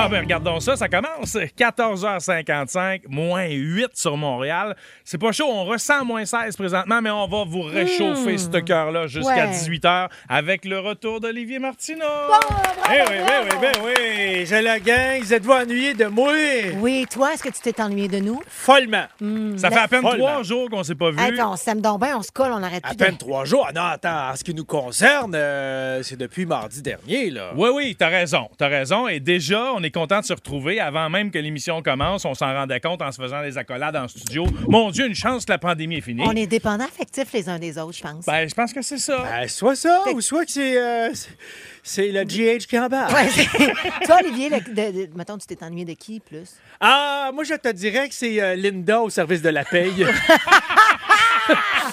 Ah ben regardons ça, ça commence 14h55, moins 8 sur Montréal. C'est pas chaud, on ressent moins 16 présentement, mais on va vous réchauffer ce cœur-là jusqu'à Ouais. 18h avec le retour d'Olivier Martineau. Eh oui, ben oui, ben oui. J'ai la gang. Vous êtes-vous ennuyés de moi? Oui, toi, est-ce que tu t'es ennuyé de nous? Follement. Ça fait à peine Follement. trois jours qu'on s'est pas vu. Puis on s'aime donc bien, on se colle, on arrête À plus peine de... trois jours. Ah non, attends. En ce qui nous concerne, euh, c'est depuis mardi dernier, là. Oui, oui, t'as raison, t'as raison. Et déjà, on est content de se retrouver. Avant même que l'émission commence, on s'en rendait compte en se faisant des accolades en studio. Mon Dieu, une chance que la pandémie est finie. On est dépendants affectifs les uns des autres, je pense. Ben, je pense que c'est ça. Ben, soit ça, ou soit que c'est, euh, c'est- c'est le GH qui embarque. Ouais, c'est- toi, Olivier, le- de- de- mettons, tu t'es ennuyé de qui plus? Ah, moi, je te dirais que c'est euh, Linda au service de la paye.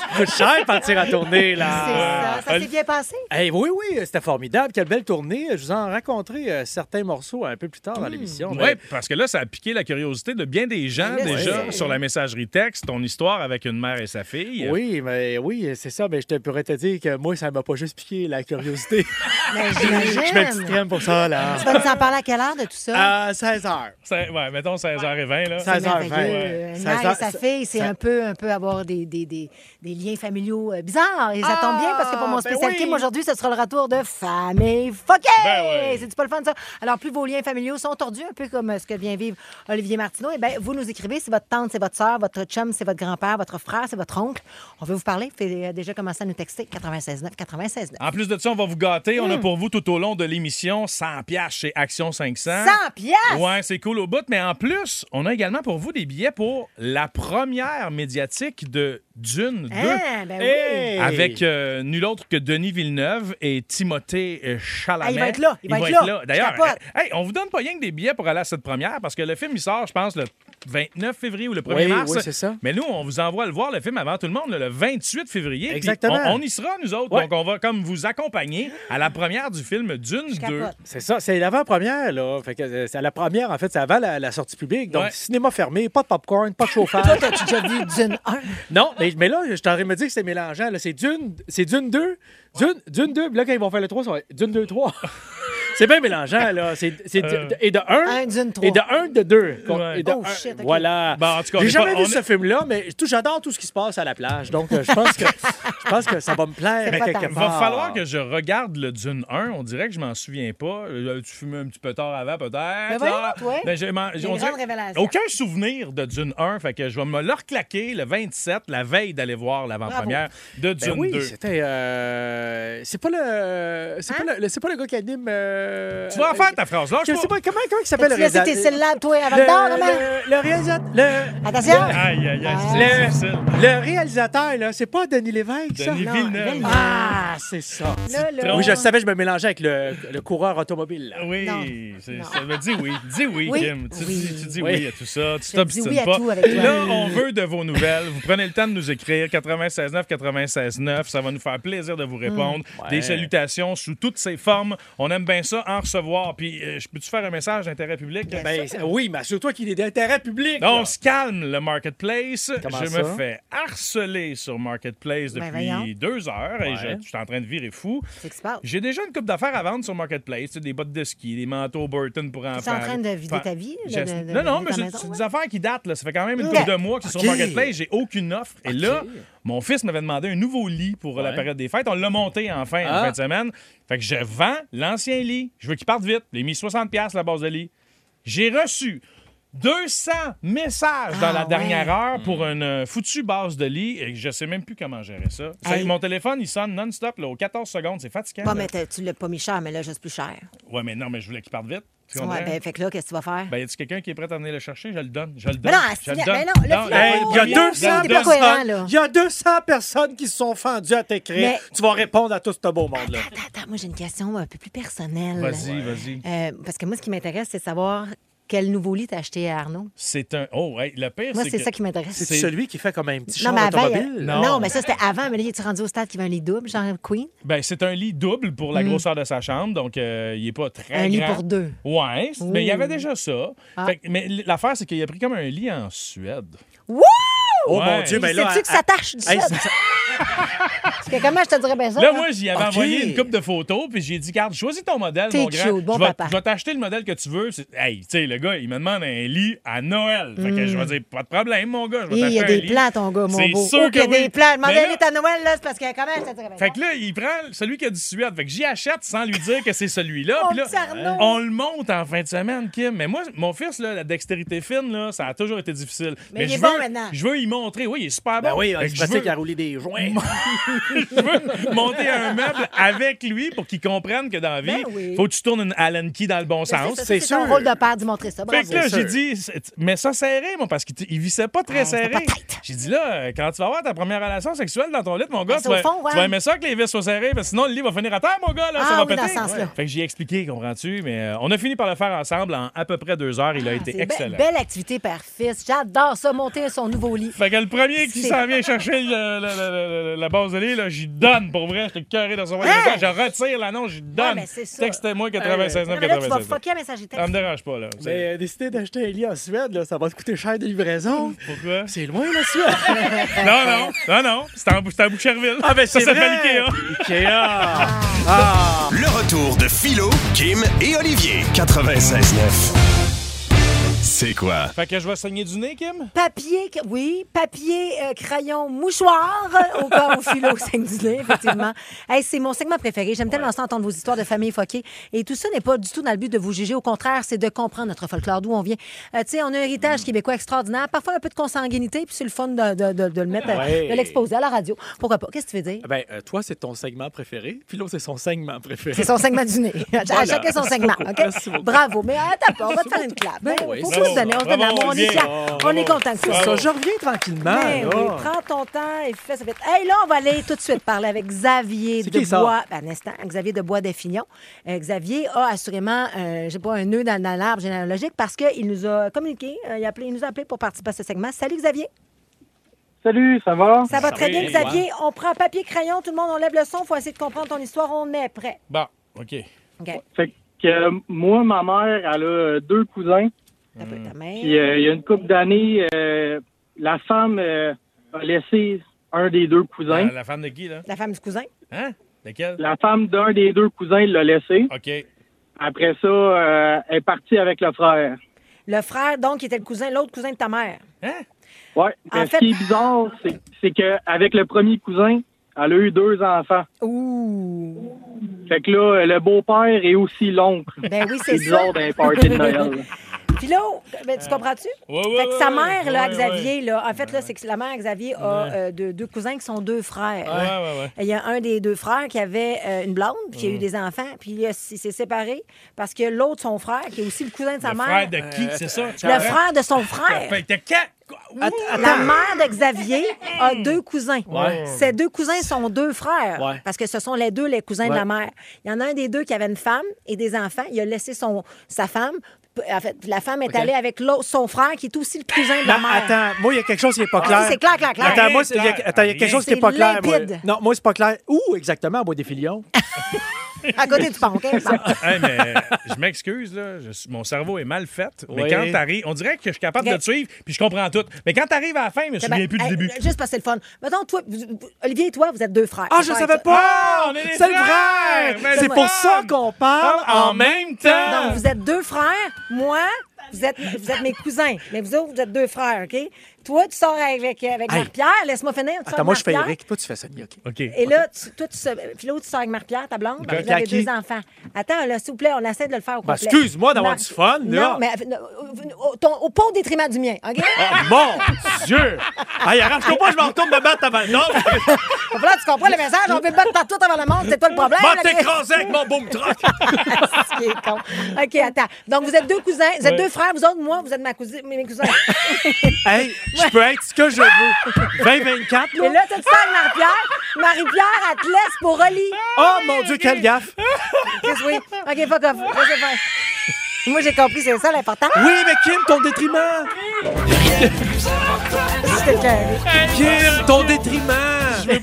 Coûte cher partir à tourner, C'est là. ça. Ça s'est bien passé? Eh oui, oui, c'était formidable. Quelle belle tournée. Je vous en raconterai euh, certains morceaux un peu plus tard dans l'émission. Oui, mais- parce que là, ça a piqué la curiosité de bien des gens là, déjà c'est- sur la messagerie texte, ton histoire avec une mère et sa fille. Oui, mais oui, c'est ça. Mais je te pourrais te dire que moi, ça m'a pas juste piqué la curiosité. Mais je mets une crème pour ça, là. Tu vas nous en parler à quelle heure de tout ça? À 16 heures. C'est- Ouais, mettons 16h20. Là. Ça- 16h20. merveilleux. Une Ça- mère et sa fille, c'est ça- un peu, un peu avoir des, des, des, des liens familiaux euh, bizarres. Et ça tombe bien parce que pour mon ben spécial oui. Aujourd'hui, ce sera le retour de Famille Fuckée! Ben. C'est-tu pas le fun, ça? Alors, plus vos liens familiaux sont tordus, un peu comme euh, ce que vient vivre Olivier Martineau, et bien, vous nous écrivez, c'est votre tante, c'est votre soeur, votre chum, c'est votre grand-père, votre frère, c'est votre oncle. On veut vous parler. Fait euh, déjà commencer à nous texter 96.9, 96.9. En plus de ça, on va vous gâter. Hmm. On a pour vous tout au long de l'émission 100 piastres chez Action 500. 100 piastres! Ouais, c'est cool au bout. Mais en plus, on a également pour vous des billets pour la première médiatique de Dune 2. Ah, ben oui. Hey! Avec euh, nul autre que Denis Villeneuve et Timothée euh, Chalamet. Ah, il va être là, il va être là. Je D'ailleurs, capote. euh, hey, on vous donne pas rien que des billets pour aller à cette première parce que le film, il sort, je pense, le 29 février ou le 1er Oui, mars. oui, c'est ça. Mais nous, on vous envoie le voir, le film, avant tout le monde, le 28 février. Exactement. On, on y sera, nous autres. Ouais. Donc, on va comme vous accompagner à la première du film Dune 2. capote. C'est ça, c'est l'avant-première, là. Fait que euh, c'est la première, en fait, c'est avant la, la sortie publique. Donc, Ouais. cinéma fermé, pas de popcorn, pas de Toi, chauffage. t'as-tu déjà vu Dune 1? non, mais, mais là, je t'aurais me dire que c'est mélangeant. là. C'est Dune, c'est Dune 2, Dune, Dune 2, puis là, quand ils vont faire le 3, ça va être Dune 2, 3. c'est bien mélangeant, là. C'est, c'est Euh. et de 1, Un Dune 3. et de 1, de 2. Ouais. Et de Oh, un. shit. Voilà. Bon, en tout cas, J'ai jamais pas- vu on ce est- film-là, mais tout- j'adore tout ce qui se passe à la plage. Donc, euh, je pense que, je pense que ça va me plaire pas quelque. Il va part. falloir que je regarde le Dune 1. On dirait que je m'en souviens pas. Euh, Tu fumais un petit peu tard avant, peut-être. Ben voyons, là. toi. Mais j'ai grandes révélations. Aucun souvenir de Dune 1. Fait que je vais me le reclaquer le 27, la veille d'aller voir l'avant-première de Ben Dune oui, 2. c'était. euh, c'est pas le. C'est Hein? pas, le, c'est pas le gars qui anime. euh, Tu vas en faire ta phrase. Là, Je sais pas comment, comment il s'appelle le réalisateur? syllabes, toi, avant Le, le le, le réalisateur. Le, Attention! Aïe, aïe, aïe, c'est Le- réalisateur, là, c'est pas Denis Lévesque, ça? Denis Villeneuve. Ah, c'est ça. Là, là. Oui, je savais, je me mélangeais avec le, le coureur automobile. là. Oui, Non. c'est- Non. ça me dit oui. Dis oui, Oui. Kim. Tu, Oui. Dis, tu dis Oui. oui à tout ça. Tu dis t'obstines oui à pas. tout avec toi. Là, on veut de vos nouvelles. Vous prenez le temps de nous écrire 96.9, 96.9. Ça va nous faire plaisir de vous répondre. Ouais. Des salutations sous toutes ces formes. On aime bien ça, en recevoir. Puis, euh, je peux-tu faire un message d'intérêt public? Ben, oui, mais assure-toi qu'il est d'intérêt public. On là. se calme, le Marketplace. Comment je ça? me fais harceler sur Marketplace Ben, depuis deux heures et je, je suis en train de virer fou. J'ai déjà une coupe d'affaires à vendre sur Marketplace, tu sais, des bottes de ski, des manteaux Burton pour enfants. es en train de vider ta vie, de- j'ai- de- de non, non, mais c'est ouais. des affaires qui datent. Là. Ça fait quand même une Ok. couple de mois que c'est Ok. sur Marketplace. J'ai aucune offre. Et là, mon fils m'avait demandé un nouveau lit pour la période des fêtes. On l'a monté enfin en Ah. fin de semaine. Fait que je vends l'ancien lit. Je veux qu'il parte vite. J'ai mis 60$ la base de lit. J'ai reçu 200 messages dans Ah, la dernière ouais. heure pour une euh, foutue base de lit et je sais même plus comment gérer ça. Hey. Mon téléphone, il sonne non-stop aux 14 secondes. C'est fatigant. Bon, mais tu l'as pas mis cher, mais là, juste plus cher. Ouais, mais non, mais je voulais qu'il parte vite. Ouais, ben, fait que là, qu'est-ce que tu vas faire? Ben, y a-tu quelqu'un qui est prêt à venir le chercher? Je le donne. Je le Mais donne. non, je le mais donne. non, là, Philo, Hey, il y a Hey, 200 t'es pas cohérent, personnes. Il y a 200 personnes qui se sont fendues à t'écrire. Mais- Tu vas répondre à tout ce beau monde-là. Attends, attends, moi, j'ai une question un peu plus personnelle. Vas-y, vas-y. Euh, parce que moi, ce qui m'intéresse, c'est de savoir quel nouveau lit t'as acheté à Arnaud? C'est un. Oh, hey, le pire, Moi, c'est c'est que- ça qui m'intéresse. C'est C'est- celui qui fait comme un petit Non, char mais avant, y automobile. non. Non. mais ça, c'était avant. Mais là, es-tu rendu au stade qui veut un lit double, genre Queen? Ben, c'est un lit double pour la grosseur de sa chambre, donc euh, il est pas très Un lit pour deux. Ouais, mais il y avait déjà ça. Ah. Fait que- mais l'affaire, c'est qu'il a pris comme un lit en Suède. Wouh! Oh Ouais. mon Dieu, mais là. Sais-tu que ça tâche du Hey? C'est- Parce que comment je te dirais bien ça? Là, moi, j'y avais envoyé une coupe de photos, puis j'ai dit, garde, choisis ton modèle, T'es mon grand. cute, bon je vais, papa. je vais t'acheter le modèle que tu veux. C'est- Hey, tu sais, le gars, il me demande un lit à Noël. Fait que je vais dire, pas de problème, mon gars, je vais Hi, Il y a des lit. plans, ton gars, mon C'est beau. sûr Oh, qu'il y a que oui. des plans. Un là- lit à Noël, là, c'est parce que comment je te dirais bien Fait que là, il prend celui qui a du Suède. Fait que j'y achète sans lui dire que c'est celui-là. Puis là, on le monte en fin de semaine, Kim. Mais moi, mon fils, là, la dextérité fine, là, ça a toujours été difficile. Mais il je est veux, bon maintenant. Je veux y montrer. Oui, il est super bon. Ben oui, c'est je parce veux- qu'il a roulé des joints. je veux monter un meuble avec lui pour qu'il comprenne que dans la vie, Ben oui. faut que tu tournes une Allen key dans le bon sens. c'est sûr. rôle de père d'y montrer ça. Fait Bravo. que là, j'ai dit, c'est- mais ça serré, moi, parce qu'il t- il vissait pas très Ah, c'était serré. pas tight. J'ai dit, là, euh, quand tu vas avoir ta première relation sexuelle dans ton lit, mon gars, Ben, c'est tu vas, au fond, ouais. tu vas aimer ça que les vis soient serrées, parce que sinon, le lit va finir à terre, mon gars, là, Ah ça va oui, péter. dans ce sens-là. Fait que j'ai expliqué, comprends-tu, mais euh, on a fini par le faire ensemble en à peu près deux heures. Il a Ah, été be- excellent. Belle activité père-fils. J'adore ça, monter son nouveau lit. Fait que le premier qui C'est- s'en vient chercher le- le- le- le- la base de lit, là, j'y donne pour vrai. J'étais carré dans son Hein? message. Je retire l'annonce, j'y donne. mais c'est ça. Textez-moi 96 Non, 9 mais là, tu vas 96 fucker un message texte. Ça me dérange pas, là. C'est- Mais euh, décider d'acheter un lit en Suède, là, ça va te coûter cher de livraison. Pourquoi? C'est loin, la Suède. Non, non, non, non. C'était en- c'était à Boucherville. Ah, ben ça c'est s'appelle vrai. Ikea. Ikea. Ah. Le retour de Philo, Kim et Olivier. 96.9. C'est quoi? Fait que je vais saigner du nez, Kim? Papier, oui, papier, euh, crayon, mouchoir, euh, au cas où philo saigne du nez, effectivement. Hey, c'est mon segment préféré. J'aime tellement ça entendre vos histoires de famille foquée. Et tout ça n'est pas du tout dans le but de vous juger. Au contraire, c'est de comprendre notre folklore, d'où on vient. Euh, tu sais, on a un héritage québécois extraordinaire, parfois un peu de consanguinité, puis c'est le fun de, de- de- de le mettre, euh, Ouais. de l'exposer à la radio. Pourquoi pas? Qu'est-ce que tu veux dire? Ben, euh, toi, c'est ton segment préféré. Puis l'autre, c'est son segment préféré. C'est son segment du nez. À Voilà. chacun son segment, OK? Merci beaucoup. Bravo. Mais attends pas, on va te faire une clap. Ben, oui, faut c'est se. On se donne Bravo, l'amour. On est Olivier. fiers. Bravo. On est content que ça. Ça, je reviens tranquillement. Oui, prends ton temps et fais ça vite. Hey, là, on va aller tout de suite parler avec Xavier C'est de qui ça? Bois. Ben, un instant, Xavier de Bois d'Effignon. Euh, Xavier a assurément, euh, je sais pas, un nœud dans, dans l'arbre généalogique parce qu'il nous a communiqué, euh, il, a appelé, il nous a appelé pour participer à ce segment. Salut Xavier. Salut, ça va? Ça va très bien, Xavier. On prend papier, crayon, tout le monde, on lève le son. Il faut essayer de comprendre ton histoire. On est prêt. Bon, OK. OK. Fait que euh, moi, ma mère, elle a deux cousins. Peu ta. Puis euh, il y a une couple d'années, euh, la femme euh, a laissé un des deux cousins. La, la femme de qui, là? La femme du cousin. Hein? Laquelle? La femme d'un des deux cousins l'a laissé. OK. Après ça, euh, elle est partie avec le frère. Le frère, donc, qui était le cousin, l'autre cousin de ta mère. Hein? Ouais. En Mais fait- Ce qui est bizarre, c'est, c'est qu'avec le premier cousin, elle a eu deux enfants. Ouh. Fait que là, le beau-père est aussi l'oncle. Ben oui, C'est c'est ça. bizarre d'un party de Noël. Puis là, ben, tu comprends-tu? Ouais, ouais, fait que sa mère, là, ouais, Xavier, là, en fait, là, c'est que la mère Xavier a euh, deux, deux cousins qui sont deux frères. Ouais, ouais, ouais. Et Il y a un des deux frères qui avait euh, une blonde, puis Mm. qui a eu des enfants, puis il, s'est séparé parce que l'autre, son frère, qui est aussi le cousin de sa Le mère, frère de qui, c'est ça? Le frère de son frère. Fait que t'as quatre- La mère de Xavier a deux cousins. Ouais. Ces deux cousins sont deux frères, Ouais. parce que ce sont les deux les cousins de la mère. Il y en a un des deux qui avait une femme et des enfants. Il a laissé son, sa femme. En fait, la femme est allée avec son frère, qui est aussi le cousin de la mère. attends, moi, il y a quelque chose qui n'est pas Ah, clair. c'est clair, clair, clair. Attends, moi, il y a, Clair. attends, il y a quelque chose qui n'est pas clair. moi. Non, moi, c'est pas clair. Où exactement, à Bois des Filions? À côté du pont, OK? Hey, mais je m'excuse, là. je mon cerveau est mal fait. Mais Oui. quand t'arrives, on dirait que je suis capable de te suivre, puis je comprends tout. Mais quand t'arrives à la fin, je me souviens ben, plus du hey, début. Juste parce que c'est le fun. Mettons, toi, vous- vous- Olivier et toi, vous êtes deux frères. Ah, je correct, savais ça. pas! Ah, on est des c'est le frères! vrai! Ben, C'est c'est pour ça qu'on parle en même temps! Donc, vous êtes deux frères. Moi, vous êtes, vous êtes mes cousins, mais vous autres, vous êtes deux frères, OK? Toi, tu sors avec, avec Hey. Marie-Pierre. Laisse-moi finir. Tu sors Attends, moi, avec je fais. Eric. Toi, tu fais Sonia, OK? OK. Et là, tu, toi, tu, sors- Philo, tu sors avec Marie-Pierre, ta blonde. puis Vous avez deux enfants. Attends, là, s'il vous plaît, on essaie de le faire au Ben, complet. excuse-moi d'avoir Non, du fun, là. Non, mais euh, au, ton- au- pas au détriment du mien, OK? Ah, mon Dieu! Hey, arrange-toi pas, je m'en retourne me battre avant. Donc là, tu comprends le message? On veut battre partout avant le monde, c'est toi le problème. Va là, t'écraser avec mon boom truck! Ce qui est con. OK, attends. Donc, vous êtes deux cousins, vous êtes deux frères, vous autres, moi, vous êtes ma cousine, mes mes cousins. Hey, je peux être ce que je veux. 2024, Et là? là, tu te avec Marie-Pierre? Marie-Pierre, elle te laisse pour Oli. Oh, mon Dieu, quelle gaffe! Qu'est-ce que oui? OK, fuck off. Laissez faire. Moi, j'ai compris, c'est ça l'important. Oui, mais Kim, ton détriment! C'était Kim, ton détriment!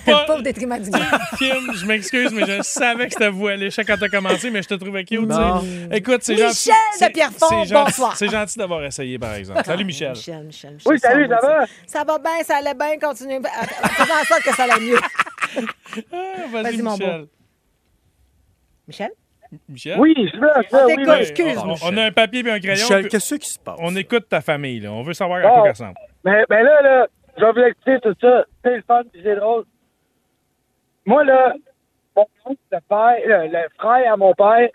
Pas- pas au détriment du mien. Kim, je m'excuse, mais je savais que c'était vous à l'échec quand t'as commencé, mais je te trouvais cute. Non. tu sais. Écoute, c'est Michel gentil. de c'est- Pierrefonds, c'est gentil- bonsoir. C'est gentil d'avoir essayé, par exemple. Salut, Michel. Michel, Michel, Michel. Oui, salut, ça va? Ça va bien, ça allait bien, continuez. Faisons en sorte que ça allait mieux. Ah, Vas-y, Vas-y, mon Michel. Michel? Michel? Oui, je veux, je On veux, oui, oui. excuse. On, on a un papier et un crayon. Michel, puis qu'est-ce qui se passe? on écoute ta famille. Là. On veut savoir à quoi ça ressemble. Mais, mais là, là, je vais vous expliquer tout ça. C'est le fun, puis c'est drôle. Moi, là, mon oncle, le père, le, le frère à mon père,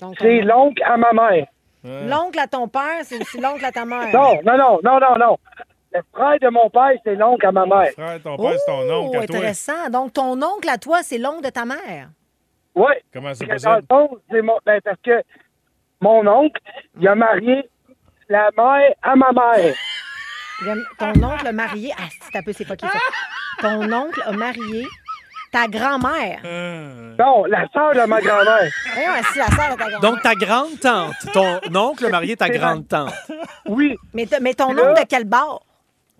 Donc, c'est l'oncle à ma mère. L'oncle à ton père, c'est aussi l'oncle à ta mère. Non, non, non, non, non, non. Le frère de mon père, c'est l'oncle à ma mère. Frère, ton père, c'est ton oncle à toi. intéressant. Donc, ton oncle à toi, c'est l'oncle de ta mère. Oui. Comment c'est que Dans le possible? fond, c'est mon, ben, parce que mon oncle, il a marié la mère à ma mère. Il a- Ton oncle a marié. Ah, c'est un peu, c'est pas qui ça. Ton oncle a marié ta grand-mère. Euh, Non, la sœur de ma grand-mère. Voyons, c'est la sœur de ta grand-mère. Donc, ta grande-tante, ton oncle a marié ta grande-tante. Oui, mais, t- mais ton Là- oncle de quel bord?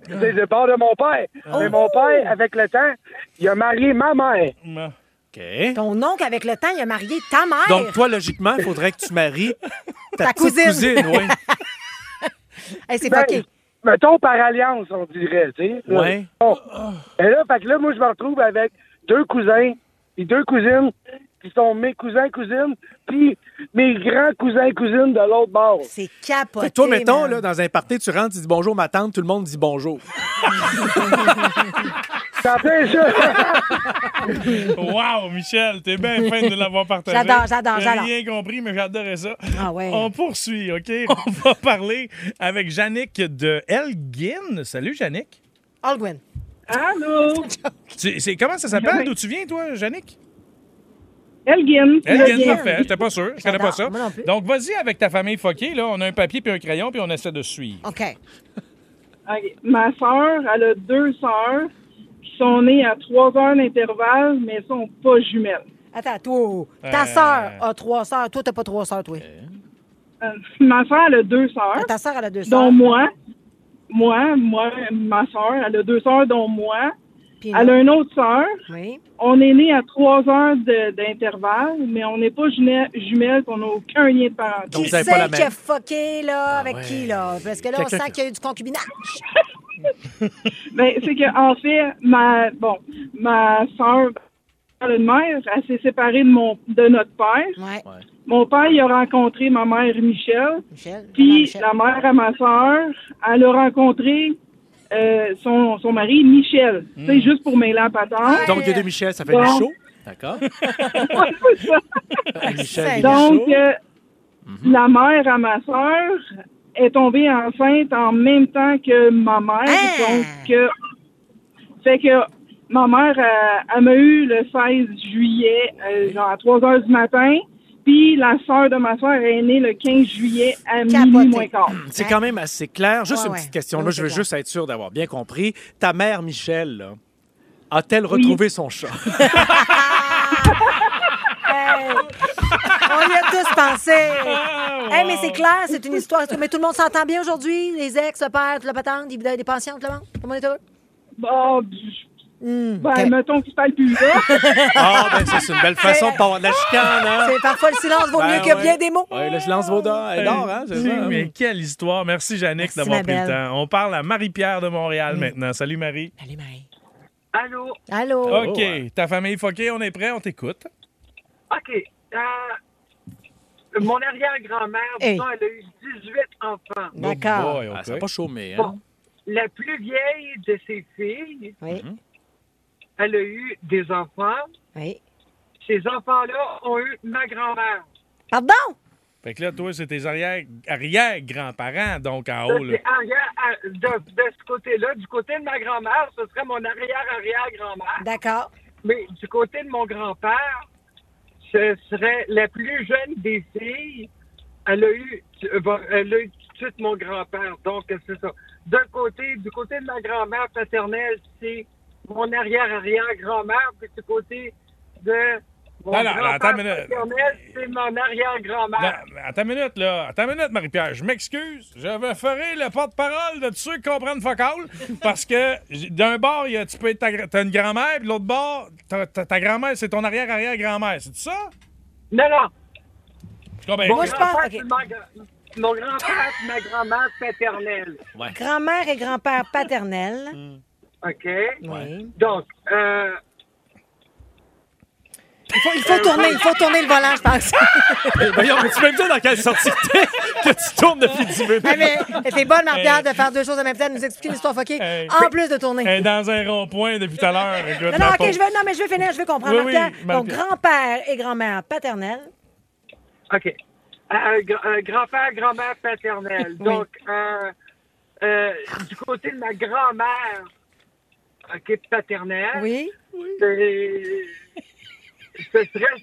c'est le bord de mon père. Mais mon père, avec le temps, il a marié ma mère. ma- OK. Ton oncle, avec le temps, il a marié ta mère. Donc, toi, logiquement, il faudrait que tu maries ta, Ta petite cousine. cousine. oui. Hey, c'est Ben, fucké. Mettons par alliance, on dirait, tu sais. Ouais. Bon. Et là, fait que là, moi, je me retrouve avec deux cousins et deux cousines qui sont mes cousins, cousines, puis mes grands cousins, cousines de l'autre bord. C'est capoté. Fait que toi, mettons, man. là, dans un party, tu rentres, tu dis bonjour ma tante, tout le monde dit bonjour. Ça fait ça. Wow, Michel, t'es bien fin de l'avoir partagé. J'adore, j'adore, J'ai j'adore. rien compris, mais j'adorais ça. Ah ouais. On poursuit, OK? On va parler avec Yannick de Elgin. Salut, Yannick. Algwin. Allô? Tu- comment ça s'appelle? D'où tu viens, toi, Yannick? Elgin. Elgin, parfait. J'étais pas sûr. Je connais pas ça. Moi non plus. Donc, vas-y avec ta famille foquée. Là. On a un papier puis un crayon, puis on essaie de suivre. OK. OK. Ma soeur, elle a deux sœurs qui sont nées à trois heures d'intervalle, mais sont pas jumelles. Attends, toi, ta Euh. sœur a trois sœurs. Toi, t'as pas trois sœurs, toi. Euh, ma soeur, elle a deux sœurs, Ta sœur, elle a deux sœurs. dont moi. Moi, moi, ma soeur, elle a deux sœurs, dont moi. Elle a une autre sœur. Oui. On est nés à trois heures de- d'intervalle, mais on n'est pas jumelles, on n'a aucun lien de parenté. Donc, Qui c'est pas la qui même. a fucké, là? avec ouais. qui, là? Parce que là, on sent qui- qu'il y a eu du concubinage. Ben, c'est que en fait, ma bon, ma a une mère, elle s'est séparée de mon de notre père. Ouais. Mon père, il a rencontré ma mère Michel. Michel. Puis Michel. la mère à ma soeur, elle a rencontré euh, son, son mari Michel. Hmm. C'est juste pour mêler la patente. Donc, il y a deux Michel, ça fait Bon. Michaud. D'accord. Michel, Donc, euh, la mère à ma soeur est tombée enceinte en même temps que ma mère. Ah! Donc, euh, fait que ma mère, euh, elle m'a eu le 16 juillet, euh, genre à 3 heures du matin. Puis la sœur de ma soeur est née le 15 juillet à minuit moins quart. C'est quand même assez clair. Juste Ouais, une ouais. petite question. Là, je veux clair. juste être sûr d'avoir bien compris. Ta mère, Michel, a-t-elle retrouvé son chat? Hey! On y a tous pensé. Ah, Hey, mais c'est clair, c'est une histoire. Mais tout le monde s'entend bien aujourd'hui? Les ex, le père, toute la patente, des, pensions, tout le monde? Tout le monde est heureux? Bon, Hum, ben, mettons qu'il parle plus là. Ah, ben ça, c'est une belle façon de pas avoir de la chicane, hein? C'est parfois le silence vaut Ben mieux que ouais. bien des mots. Oui, le silence vaut d'or. Elle dort, hein? C'est ça. hein? Mais quelle histoire. Merci, Yannick, Merci, d'avoir pris le temps. On parle à Marie-Pierre de Montréal maintenant. Salut, Marie. Allez, Marie. Allô? Allô? OK. Ta famille foquée, on est prêt? On t'écoute. OK. Euh, mon arrière-grand-mère, Hey. elle a eu 18 enfants. D'accord. boy, Ah, OK. c'est pas chômé, hein? Bon, la plus vieille de ses filles, Oui, elle a eu des enfants. oui. Ces enfants-là ont eu ma grand-mère. Pardon? Fait que là, toi, c'est tes arrière- arrière-grands-parents, donc en haut. Là. arrière- à- de, de ce côté-là, du côté de ma grand-mère, ce serait mon arrière-arrière-grand-mère. D'accord. Mais du côté de mon grand-père, ce serait la plus jeune des filles. Elle a eu, elle a eu tout de suite mon grand-père. Donc, c'est ça. D'un côté, du côté de ma grand-mère paternelle, c'est mon arrière-arrière-grand-mère. Puis du côté de mon Non, non, attends minute. paternel, c'est mon arrière-grand-mère. Attends une minute, là. Attends une minute, Marie-Pierre. Je m'excuse. Je me ferai le porte-parole de tous ceux qui comprennent focal. Parce que d'un bord, il y a, tu peux être ta, t'as une grand-mère, puis de l'autre bord, ta, ta- ta grand-mère, c'est ton arrière-arrière-grand-mère. C'est ça? Non, non. Je comprends. Moi, je pense- Mon grand-père, c'est ma grand-mère paternelle. Grand-mère et grand-père paternel. OK? Oui. Donc, euh, Il faut, il faut tourner, il faut tourner le volant, je pense. Voyons, mais tu peux me dire dans quelle sortie que tu tournes depuis 10 minutes? Ah, mais c'est bonne, Marie-Pierre, de faire deux choses en même temps, de nous expliquer l'histoire fuckée, Hey. en plus de tourner. Elle est dans un rond-point depuis tout à l'heure. Non, non, OK, je vais, non, mais je vais finir, je vais comprendre. Oui. Donc, grand-père et grand-mère paternelle. OK. Euh, euh, euh, grand-père, grand-mère paternelle. Oui. Donc, euh, euh, du côté de ma grand-mère, OK, paternelle, Oui. c'est- ce serait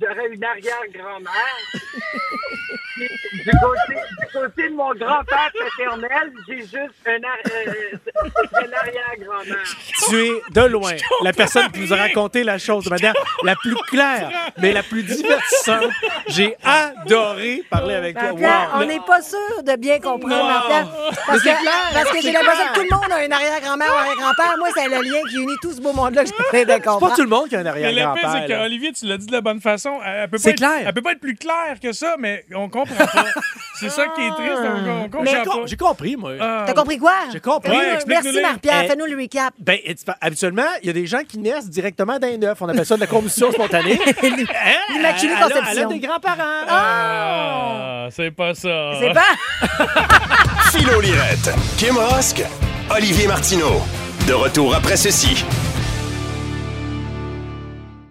J'aurais une arrière-grand-mère. Puis, du, côté, du côté de mon grand-père paternel, j'ai juste un euh, ce serait l'arrière-grand-mère. Tu es de loin la personne qui nous a raconté la chose de manière la plus claire, mais la plus divertissante. J'ai adoré parler avec toi. Wow. on n'est pas sûr de bien comprendre, Wow. Marie-Pierre. Parce Mais que, parce que j'ai l'impression que tout le monde a une arrière-grand-mère ou arrière-grand-père. Moi, c'est le lien qui unit tout ce beau monde-là que j'essaie de C'est pas comprendre. tout le monde qui a un Mais le pire, c'est arrière-grand-père. qu'Olivier, tu l'as dit de la bonne façon. Elle, elle peut pas C'est être- clair. Elle peut pas être plus claire que ça, mais on comprend pas. c'est ça qui est triste. On, on comprend Mais J'ai pas. com- J'ai compris, moi. Ah, T'as compris quoi? J'ai compris. Ouais. Merci, Marie-Pierre. Eh, Fais-nous le recap. Ben, et tu- habituellement, il y a des gens qui naissent directement d'un œuf. On appelle ça de la combustion spontanée. Hein? L'immaculée Elle a- Elle a conception. des grands-parents. Ah, c'est pas ça. C'est pas. Philo Lirette, Kim Rosk, Olivier Martineau. De retour après ceci.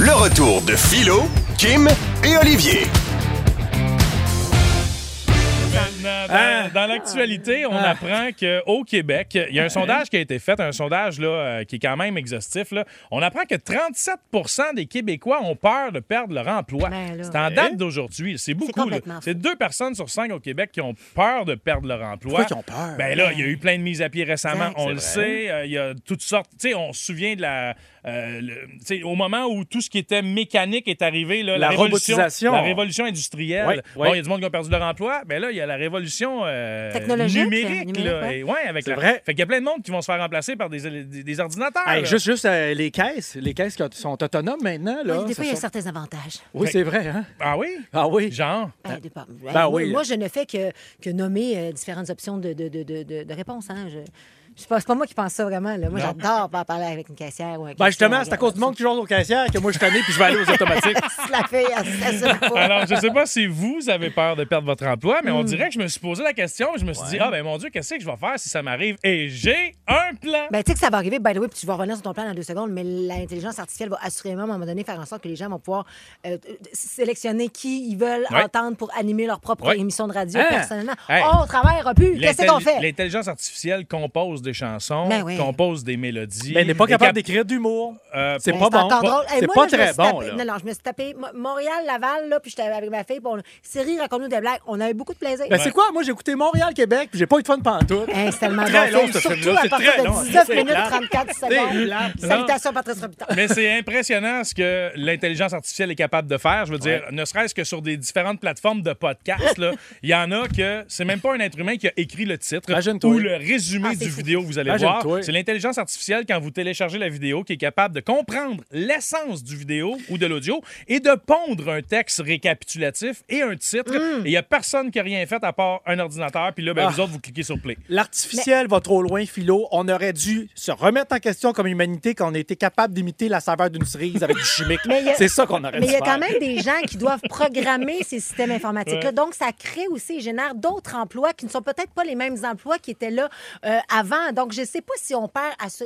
Le retour de Philo, Kim et Olivier. Dans, dans- dans l'actualité, on apprend qu'au Québec, il y a un sondage qui a été fait, un sondage là, euh, qui est quand même exhaustif. là. On apprend que 37 des Québécois ont peur de perdre leur emploi. Ben. C'est en date d'aujourd'hui. C'est beaucoup. C'est deux personnes sur cinq au Québec qui ont peur de perdre leur emploi. Pourquoi qu'ils ont peur? Ben là, il y a eu plein de mises à pied récemment. On le vrai. sait. euh, Il y a toutes sortes. Tu sais, on se souvient de la. Euh, le- au moment où tout ce qui était mécanique est arrivé, là, La révolution, robotisation. la révolution industrielle. Ouais, Bon, ouais. il y a du monde qui a perdu leur emploi. Mais là, il y a la révolution euh, Technologique, numérique. numérique, là. ouais. Et ouais, avec C'est la- vrai. Fait qu'il y a plein de monde qui vont se faire remplacer par des, des, des ordinateurs. Hey, juste juste euh, les caisses. Les caisses qui sont autonomes maintenant. Là, Oui, des fois, il y a certains avantages. Oui, c'est vrai. Hein? Ah oui? Ah oui. Genre? Ben, ben, Ben moi, oui. moi, je ne fais que, que nommer euh, différentes options de, de, de, de, de- de réponse. Hein. Je, c'est pas, c'est pas moi qui pense ça vraiment. Là. Moi, j'adore pas parler avec une caissière ou un Ben caissier. justement, c'est à cause du monde qui joue aux caissières que moi je suis puis je vais aller aux automatiques. La fille, elle, elle pas. Alors, je sais pas si vous avez peur de perdre votre emploi, mais on Hmm. dirait que je me suis posé la question. Je me suis dit, ah ben mon Dieu, qu'est-ce que je vais faire si ça m'arrive? Et j'ai un plan. Ben, tu sais que ça va arriver, by the way, puis tu vas revenir sur ton plan dans deux secondes, mais l'intelligence artificielle va assurément, à un moment donné, faire en sorte que les gens vont pouvoir euh, euh, sélectionner qui ils veulent Ouais. entendre pour animer leur propre Ouais. émission de radio Hein? personnellement. Hey. Oh, on travaillera plus. Qu'est-ce qu'on fait? L'intelligence artificielle compose des chansons, Ben oui. compose des mélodies. Mais elle n'est pas capable cap- d'écrire d'humour. Euh, C'est pas bon. C'est moi, pas très bon, tapé- là. Non, non, je me suis tapé Mo- Montréal, Laval, là, puis j'étais avec ma fille. Puis on... Siri, raconte-nous des blagues. On a eu beaucoup de plaisir. Ben, c'est quoi? Moi, j'ai écouté Montréal, Québec, puis j'ai pas eu de fun pantoute. Hey, c'est tellement Très bon long, film, ce surtout film-là. à C'est partir très de long. 19 C'est minutes plate. 34 C'est secondes. Salutations, Patrice Robitaille. Mais c'est impressionnant ce que l'intelligence artificielle est capable de faire. Je veux dire, ne serait-ce que sur des différentes plateformes de podcasts, là, il y en a que c'est même pas un être humain qui a écrit le titre ou le résumé Ah, du fou. Vidéo que vous allez Imagine-toi. voir. C'est l'intelligence artificielle, quand vous téléchargez la vidéo, qui est capable de comprendre l'essence du vidéo ou de l'audio et de pondre un texte récapitulatif et un titre. Mm. Et il y a personne qui a rien fait à part un ordinateur. Puis là, ben, Ah. vous autres, vous cliquez sur Play. L'artificiel va trop loin, Philo. On aurait dû se remettre en question comme humanité quand on a été capable d'imiter la saveur d'une cerise avec du chimique. Mais il y a- C'est ça qu'on aurait Mais dû il y a quand même des gens qui doivent programmer ces systèmes informatiques-là. Ouais. Donc, ça crée aussi et génère d'autres emplois qui ne sont peut-être pas les mêmes emplois qui étaient là euh, avant. Donc, je ne sais pas si on perd à ce-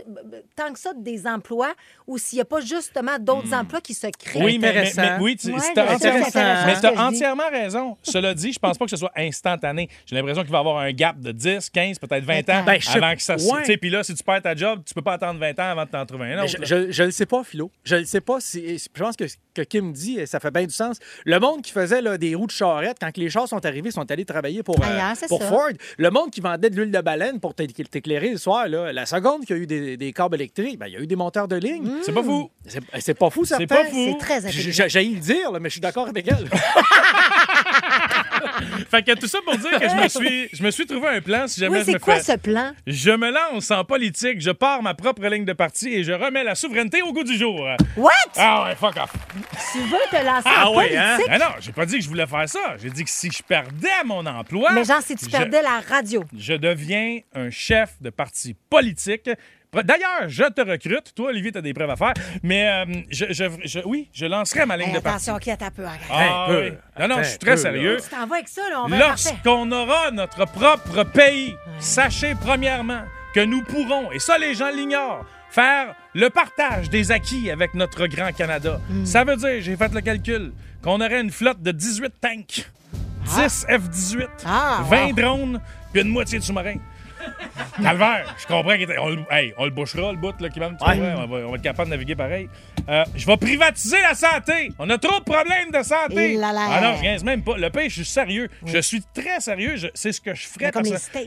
tant que ça des emplois ou s'il n'y a pas justement d'autres emplois qui se créent. Oui, mais, mais- Intéressant. mais- oui, tu Ouais, ça, entièrement, raison. Cela dit, je pense pas que ce soit instantané. J'ai l'impression qu'il va y avoir un gap de 10, 15, peut-être 20 ans Ben, je avant que ça se... ouais. Tu sais, Puis là, si tu perds ta job, tu peux pas attendre 20 ans avant de t'en trouver un autre. Je, je le sais pas, Philo. Je le sais pas. Si, je pense que que Kim dit, ça fait bien du sens. Le monde qui faisait là, des roues de charrette, quand les chars sont arrivés, sont allés travailler pour, euh, Ailleurs, c'est pour ça. Ford. Le monde qui vendait de l'huile de baleine pour t'é- t'éclairer le soir, là, la seconde qu'il y a eu des, des câbles électriques, ben, il y a eu des monteurs de ligne. C'est pas fou. C'est c'est pas fou, certain. pas fou. C'est très J'ai le dire, là, mais je suis d'accord avec elle. Fait que tout ça pour dire que je me suis, je me suis trouvé un plan si jamais Oui, je me quoi fais... ce plan? Je me lance en politique, je pars ma propre ligne de parti et je remets la souveraineté au goût du jour. What? Ah ouais, fuck off. Tu veux te lancer Ah en ouais, hein? politique? Ah non, j'ai pas dit que je voulais faire ça. J'ai dit que si je perdais mon emploi... Mais genre, si tu je- perdais la radio. je deviens un chef de parti politique. D'ailleurs, je te recrute. Toi, Olivier, tu as des preuves à faire. Mais euh, je, je- je- oui, je lancerai ma ligne Hey, de parti. attention, qui a ta peu. arrête. Ah, Un peu. oui. Non, non, je suis très peu, sérieux. Tu t'en vas avec ça, là, on va. Lorsqu'on aura notre propre pays, sachez premièrement que nous pourrons, et ça les gens l'ignorent, faire le partage des acquis avec notre grand Canada. Hmm. Ça veut dire, j'ai fait le calcul, qu'on aurait une flotte de 18 tanks, 10 F-18, Ah, 20 wow. drones, puis une moitié de sous-marins. Calvaire, je comprends qu'il était- on, le- hey, on le bouchera, le bout, là, qui tu Ouais. on, va, on va être capable de naviguer pareil. Euh, je vais privatiser la santé. On a trop de problèmes de santé. Ah non, je même pas. Le pays, je suis sérieux. Je suis très sérieux. C'est ce que je ferais.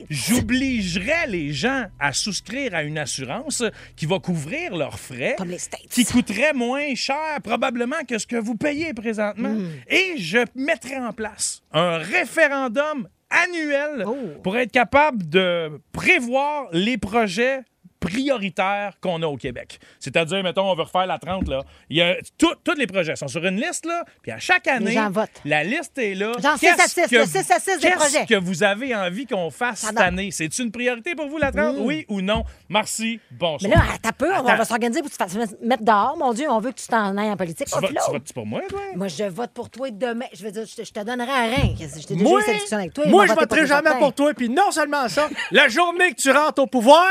J'obligerais les gens à souscrire à une assurance qui va couvrir leurs frais. Comme les States. Qui coûterait moins cher probablement que ce que vous payez présentement. Hmm. Et je mettrais en place un référendum annuel Oh. pour être capable de prévoir les projets prioritaires qu'on a au Québec. C'est-à-dire, mettons, on veut refaire la 30, là. Il y a tous les projets sont sur une liste, là, puis à chaque année, gens votent. la liste est là. Genre six à Qu'est-ce six, que le vous- six à six des qu'est-ce projets. que vous avez envie qu'on fasse cette année? C'est une priorité pour vous, la 30? Oui ou non? Merci, Mais bonsoir. là, t'as peu, on va, s'organiser pour que tu te fasses mettre dehors. Mon Dieu, on veut que tu t'en ailles en politique. tu, Oh, votes, Philo. tu votes pour moi, toi? Moi, je vote pour toi demain. Je veux dire, je te, je te donnerai un rein. Je t'ai déjà Moi, eu cette discussion avec toi. moi je voterai jamais pour toi. Puis non seulement ça, la journée que tu rentres au pouvoir,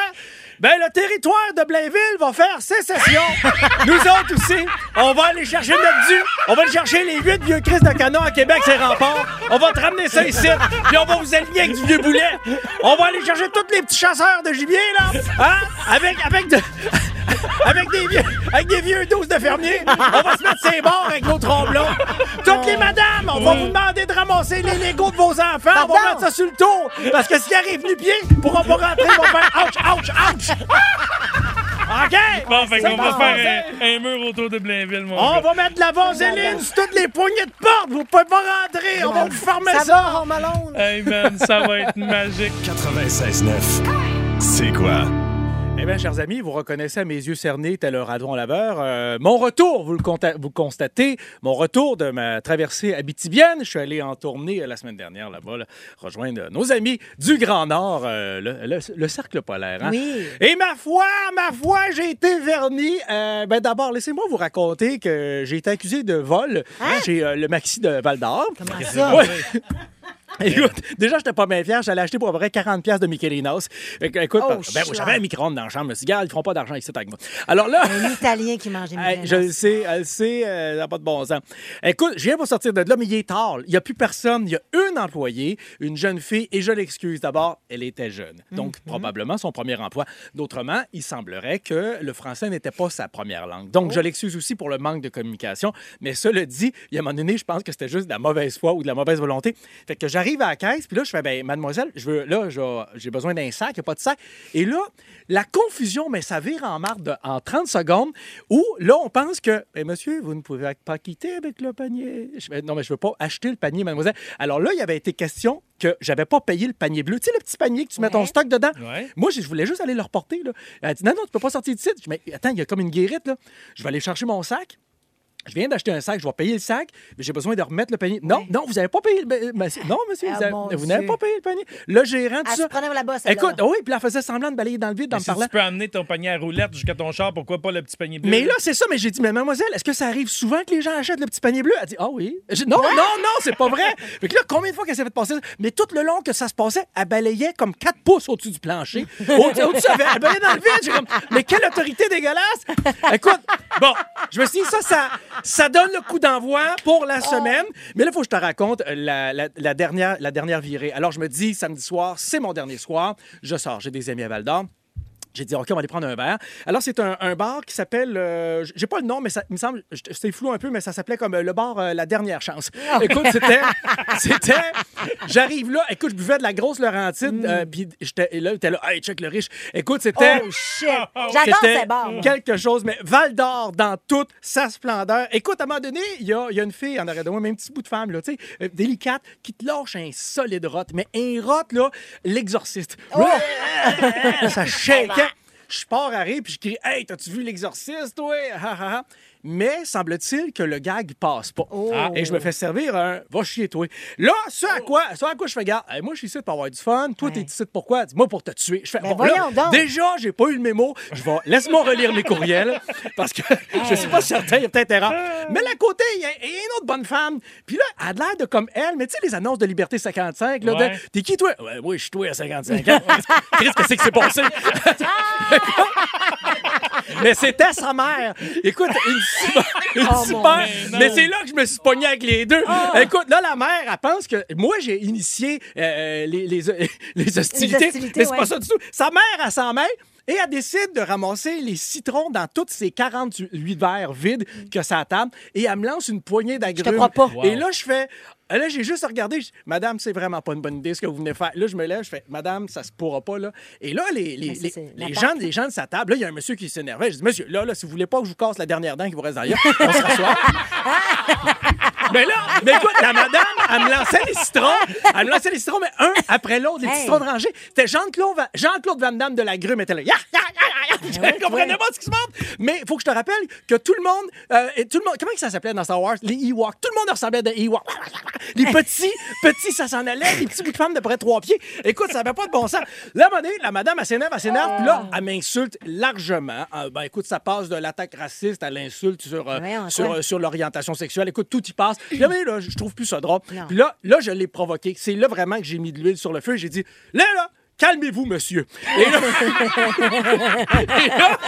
ben le territoire de Blainville va faire sécession. Nous autres aussi, on va aller chercher notre dû. On va aller chercher les huit vieux Christ de canon à Québec, ces remparts. On va te ramener ça ici. Puis on va vous aligner avec du vieux boulet. On va aller chercher tous les petits chasseurs de gibier, là. Hein? Avec, avec de... Avec des vieux, avec des vieux 12 de fermiers, on va se mettre ses bords avec nos tromblons. Toutes les madames, on va vous demander de ramasser les Legos de vos enfants. On va mettre ça sur le tour. Parce que s'ils arrivent nu-pieds, ils pourront pas rentrer, ils vont faire ouch, ouch, ouch. OK? Bon, fait qu'on va faire un, un mur autour de Blainville, mon On gars. va mettre de la vaseline sur toutes les poignées de porte. Vous pouvez pas rentrer. On va vous fermer Ça ça. va? Hey, man, ça va être magique. 96.9. C'est quoi? Eh bien, chers amis, vous reconnaissez à mes yeux cernés tel un radon laveur. euh, mon retour, vous le, conta- vous le constatez, mon retour de ma traversée habitibienne. Je suis allé en tournée euh, la semaine dernière là-bas, là, rejoindre nos amis du Grand Nord, euh, le, le- le cercle polaire. hein. Oui. Et ma foi, ma foi, j'ai été verni. Ben D'abord, laissez-moi vous raconter que j'ai été accusé de vol Hein? chez euh, le maxi de Val d'Or. Comment ça? Ouais. Écoute, déjà, j'étais pas bien fier. J'allais acheter pour à peu près 40 pièces de Michelinos. Écoute, Oh, ben, j'avais un micro-ondes dans la chambre. Je me suis dit, ils feront pas d'argent ici avec moi. Alors là... Un Italien qui mange des Hey, Michelinos. je le sais, elle le sait, ça n'a pas de bon sens. Écoute, je viens pour sortir de là, mais il est tard. Il n'y a plus personne. Il y a une employée, une jeune fille, et je l'excuse. D'abord, elle était jeune. Donc, probablement son premier emploi. D'autrement, il semblerait que le français n'était pas sa première langue. Donc, je l'excuse aussi pour le manque de communication. Mais cela dit, il y a un moment donné, je pense que c'était juste de la mauvaise foi ou de la mauvaise volonté. Fait que j'arrive à la caisse, puis là, je fais, ben, mademoiselle, je veux, là, j'ai besoin d'un sac, il n'y a pas de sac. Et là, la confusion, mais ça vire en marde de- en 30 secondes, où là, on pense que, Eh, monsieur, vous ne pouvez pas quitter avec le panier. Je fais, non, mais je ne veux pas acheter le panier, mademoiselle. Alors là, il y avait été question que j'avais pas payé le panier bleu. Tu sais, le petit panier que tu mets ton stock dedans? Ouais. Moi, je voulais juste aller le reporter. Là. Elle dit, non, non, tu peux pas sortir de site. Je dis, mais attends, il y a comme une guérite. Là. Je vais aller chercher mon sac. Je viens d'acheter un sac, je vais payer le sac, mais j'ai besoin de remettre le panier. Non, non, vous n'avez pas payé le panier. Non, monsieur, Ah, vous, n'avez pas payé le panier. Le gérant, tout Elle ça. se prenait la bosse, Écoute, oui, puis elle faisait semblant de balayer dans le vide en Mais me si parlant. tu peux amener ton panier à roulette jusqu'à ton char, pourquoi pas le petit panier bleu? Mais là, c'est ça, mais j'ai dit, mais mademoiselle, est-ce que ça arrive souvent que les gens achètent le petit panier bleu? Elle dit, ah oui. J'ai dit, non, non, non, c'est pas vrai. Fait que là, combien de fois qu'elle s'est fait passer ça? Mais tout le long que ça se passait, elle balayait comme 4 pouces au-dessus du plancher. Au-dessus, elle, elle balayait dans le vide. J'ai comme, mais quelle autorité dégueulasse! Écoute, bon, je me suis dit, ça, ça, ça donne le coup d'envoi pour la semaine. Mais là, il faut que je te raconte euh, la, la- la dernière, la dernière virée. Alors, je me dis, samedi soir, c'est mon dernier soir. Je sors, j'ai des amis à Val d'Or. J'ai dit, OK, on va aller prendre un verre. Alors, c'est un, un bar qui s'appelle. euh, j'ai pas le nom, mais ça il me semble. C'est flou un peu, mais ça s'appelait comme euh, le bar euh, La Dernière Chance. Écoute, c'était. C'était. J'arrive là, écoute, je buvais de la grosse Laurentide, euh, puis j'étais là, t'es là, hey, check le riche. Écoute, c'était. Oh, shit. J'adore ces bars. quelque chose, mais Val d'Or dans toute sa splendeur. Écoute, à un moment donné, il y a, y a une fille en arrière de moi, même un petit bout de femme, là, tu sais, euh, délicate, qui te lâche un solide rot, mais un rot, là, l'exorciste. Oh! ça shake. Je pars à rire, puis je crie Hey, t'as-tu vu l'exorciste, toi? Mais semble-t-il que le gag passe pas. Oh. Ah, Et je me fais servir un Va chier, toi. Là, ce à quoi, ce à quoi je fais garde. Hey, moi, je suis ici pour avoir du fun. Toi, t'es ici pourquoi? Dis-moi pour te tuer. Je fais Ben bon, voyons là, donc. Déjà, j'ai pas eu le mémo. Je vais. Laisse-moi relire mes courriels parce que je suis pas certain, il y a peut-être erreur. Mais là, à côté, il y, a il y a une autre bonne femme. Puis là, elle a l'air de comme elle, mais tu sais, les annonces de Liberté 55, là, de, Ouais. T'es qui, toi? Ouais, moi, je suis toi à 55 ans. Qu'est-ce que c'est que c'est passé? mais c'était sa mère. Écoute, une super. une Oh, super- mais c'est là que je me suis pogné avec les deux. Écoute, là, la mère, elle pense que moi, j'ai initié euh, les, les, les hostilités. hostilités, mais c'est ouais. pas ça du tout. Sa mère, elle s'en mêle. Et elle décide de ramasser les citrons dans toutes ces 48 verres vides que ça table. Et elle me lance une poignée d'agrumes. crois pas. Et là, je fais. Là, j'ai juste regardé. je Madame, c'est vraiment pas une bonne idée ce que vous venez faire. Là, je me lève, je fais, Madame, ça se pourra pas, là. Et là, les, les, ça, les, gens, les gens de sa table, là, il y a un monsieur qui s'énervait. Je dis, Monsieur, là, là, si vous voulez pas que je vous casse la dernière dent qui vous reste derrière, on se rassoit. Mais là, mais écoute, la madame, elle me lançait les citrons. Elle me lançait les citrons, mais un après l'autre, les Hey. citrons de rangée. C'était Jean-Claude Va- Jean-Claude Van Damme de la Grume était là. Ya, ya. Je ouais, comprenais ouais. pas ce qui se passe. Mais il faut que je te rappelle que tout le monde, euh, tout le monde, comment ça s'appelait dans Star Wars? Les Ewoks. Tout le monde ressemblait à des Ewoks. Les petits, petits, ça s'en allait. Les petits bouts de femmes de près de trois pieds. Écoute, ça n'avait pas de bon sens. Là, à un moment donné, la madame, elle s'énerve, elle s'énerve. Puis là, elle m'insulte largement. Euh, ben, écoute, ça passe de l'attaque raciste à l'insulte sur, euh, sur, euh, sur l'orientation sexuelle. Écoute, tout y passe. Puis là, là, je trouve plus ça drôle. Puis là, là, je l'ai provoqué. C'est là vraiment que j'ai mis de l'huile sur le feu. J'ai dit, là, là, calmez-vous, monsieur. Et là, Et là,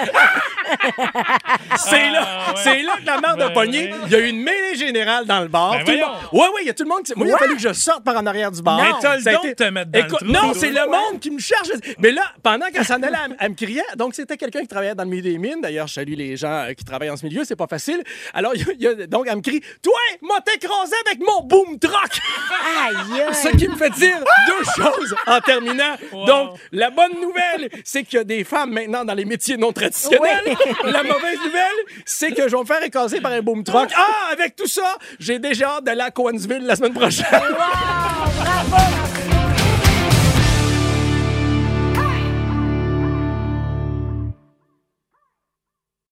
c'est là, Ah, ouais. c'est là que la mère de Ben pogné. oui. Il y a eu une mêlée générale dans le bar. Ben Tout le voyons. monde- Ouais, ouais, il y a tout le monde. qui- Moi, il a fallu que je sorte par en arrière du bar. Mais t'as le a don de te mettre dans le Écoute, trou, Non, c'est le monde qui me cherche. Mais là, pendant qu'elle s'en allait, elle, elle me criait. Donc, c'était quelqu'un qui travaillait dans le milieu des mines. D'ailleurs, je salue les gens euh, qui travaillent dans ce milieu. C'est pas facile. Alors, il y a- il y a- donc, elle me crie Toi, m'a t'écrasé avec mon boom truck. Aïe, aïe. Ce qui me fait dire deux choses en terminant. Donc, la bonne nouvelle, c'est qu'il y a des femmes maintenant dans les métiers non traditionnels. La mauvaise nouvelle, c'est que je vais me faire écraser par un boom truck. Ah, avec tout ça, j'ai déjà hâte d'aller à Coansville la semaine prochaine. Wow, bravo!